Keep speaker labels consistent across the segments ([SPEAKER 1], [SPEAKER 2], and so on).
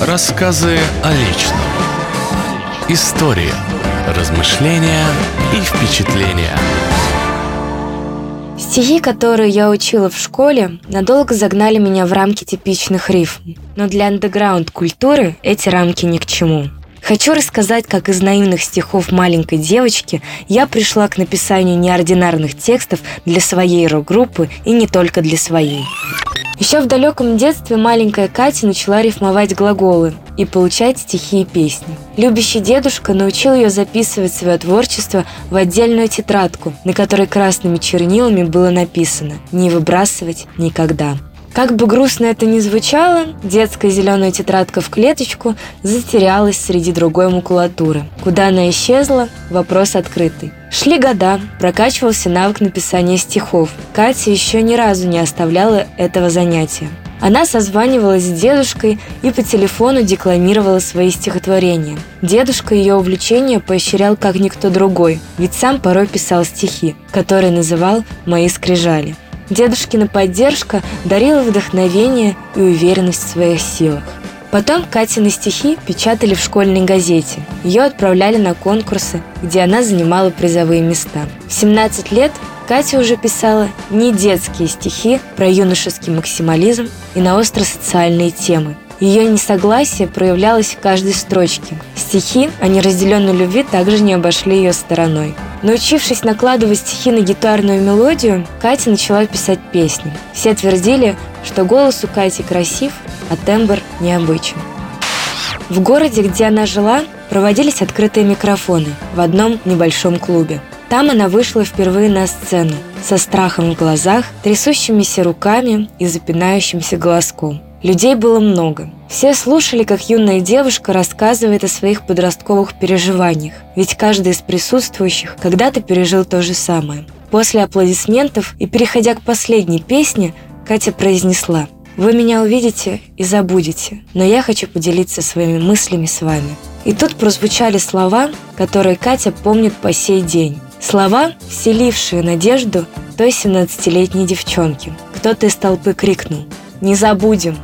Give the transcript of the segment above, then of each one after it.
[SPEAKER 1] Рассказы о личном. История. Размышления и впечатления.
[SPEAKER 2] Стихи, которые я учила в школе, надолго загнали меня в рамки типичных рифм. Но для андеграунд-культуры эти рамки ни к чему. Хочу рассказать, как из наивных стихов маленькой девочки я пришла к написанию неординарных текстов для своей рок-группы и не только для своей. Еще в далеком детстве маленькая Катя начала рифмовать глаголы и получать стихи и песни. Любящий дедушка научил ее записывать свое творчество в отдельную тетрадку, на которой красными чернилами было написано «Не выбрасывать никогда». Как бы грустно это ни звучало, детская зеленая тетрадка в клеточку затерялась среди другой макулатуры. Куда она исчезла? Вопрос открытый. Шли года, прокачивался навык написания стихов. Катя еще ни разу не оставляла этого занятия. Она созванивалась с дедушкой и по телефону декламировала свои стихотворения. Дедушка ее увлечение поощрял как никто другой, ведь сам порой писал стихи, которые называл «Мои скрижали». Дедушкина поддержка дарила вдохновение и уверенность в своих силах. Потом Катины стихи печатали в школьной газете. Ее отправляли на конкурсы, где она занимала призовые места. В 17 лет Катя уже писала не детские стихи про юношеский максимализм и на остро-социальные темы. Ее несогласие проявлялось в каждой строчке. Стихи о неразделенной любви также не обошли ее стороной. Научившись накладывать стихи на гитарную мелодию, Катя начала писать песни. Все твердили, что голос у Кати красив, а тембр необычен. В городе, где она жила, проводились открытые микрофоны в одном небольшом клубе. Там она вышла впервые на сцену, со страхом в глазах, трясущимися руками и запинающимся голоском. Людей было много. Все слушали, как юная девушка рассказывает о своих подростковых переживаниях, ведь каждый из присутствующих когда-то пережил то же самое. После аплодисментов и переходя к последней песне, Катя произнесла «Вы меня увидите и забудете, но я хочу поделиться своими мыслями с вами». И тут прозвучали слова, которые Катя помнит по сей день. Слова, вселившие надежду той 17-летней девчонки. Кто-то из толпы крикнул «Не забудем!»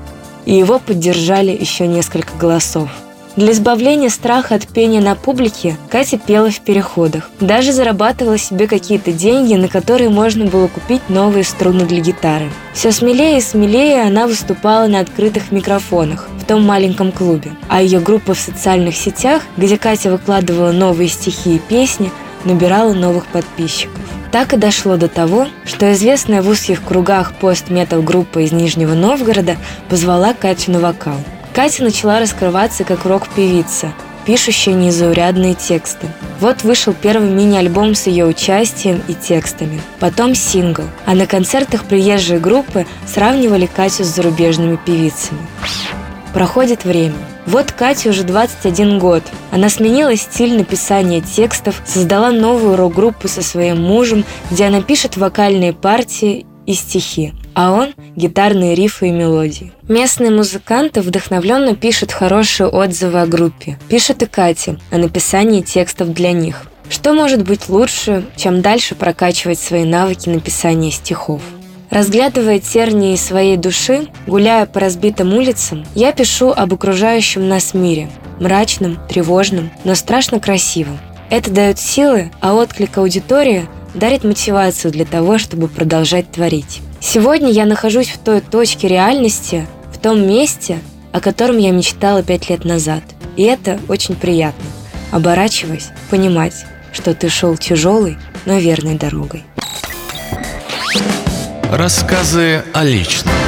[SPEAKER 2] И его поддержали еще несколько голосов. Для избавления страха от пения на публике Катя пела в переходах. Даже зарабатывала себе какие-то деньги, на которые можно было купить новые струны для гитары. Все смелее и смелее она выступала на открытых микрофонах в том маленьком клубе. А ее группа в социальных сетях, где Катя выкладывала новые стихи и песни, набирала новых подписчиков. Так и дошло до того, что известная в узких кругах пост-метал-группа из Нижнего Новгорода позвала Катю на вокал. Катя начала раскрываться как рок-певица, пишущая незаурядные тексты. Вот вышел первый мини-альбом с ее участием и текстами, потом сингл, а на концертах приезжие группы сравнивали Катю с зарубежными певицами. Проходит время. Вот Кате уже 21 год. Она сменила стиль написания текстов, создала новую рок-группу со своим мужем, где она пишет вокальные партии и стихи, а он – гитарные рифы и мелодии. Местные музыканты вдохновленно пишут хорошие отзывы о группе. Пишет и Катя о написании текстов для них. Что может быть лучше, чем дальше прокачивать свои навыки написания стихов? Разглядывая тернии своей души, гуляя по разбитым улицам, я пишу об окружающем нас мире. Мрачном, тревожном, но страшно красивом. Это дает силы, а отклик аудитории дарит мотивацию для того, чтобы продолжать творить. Сегодня я нахожусь в той точке реальности, в том месте, о котором я мечтала пять лет назад. И это очень приятно. Оборачиваясь, понимать, что ты шел тяжелой, но верной дорогой.
[SPEAKER 1] Рассказы о личном.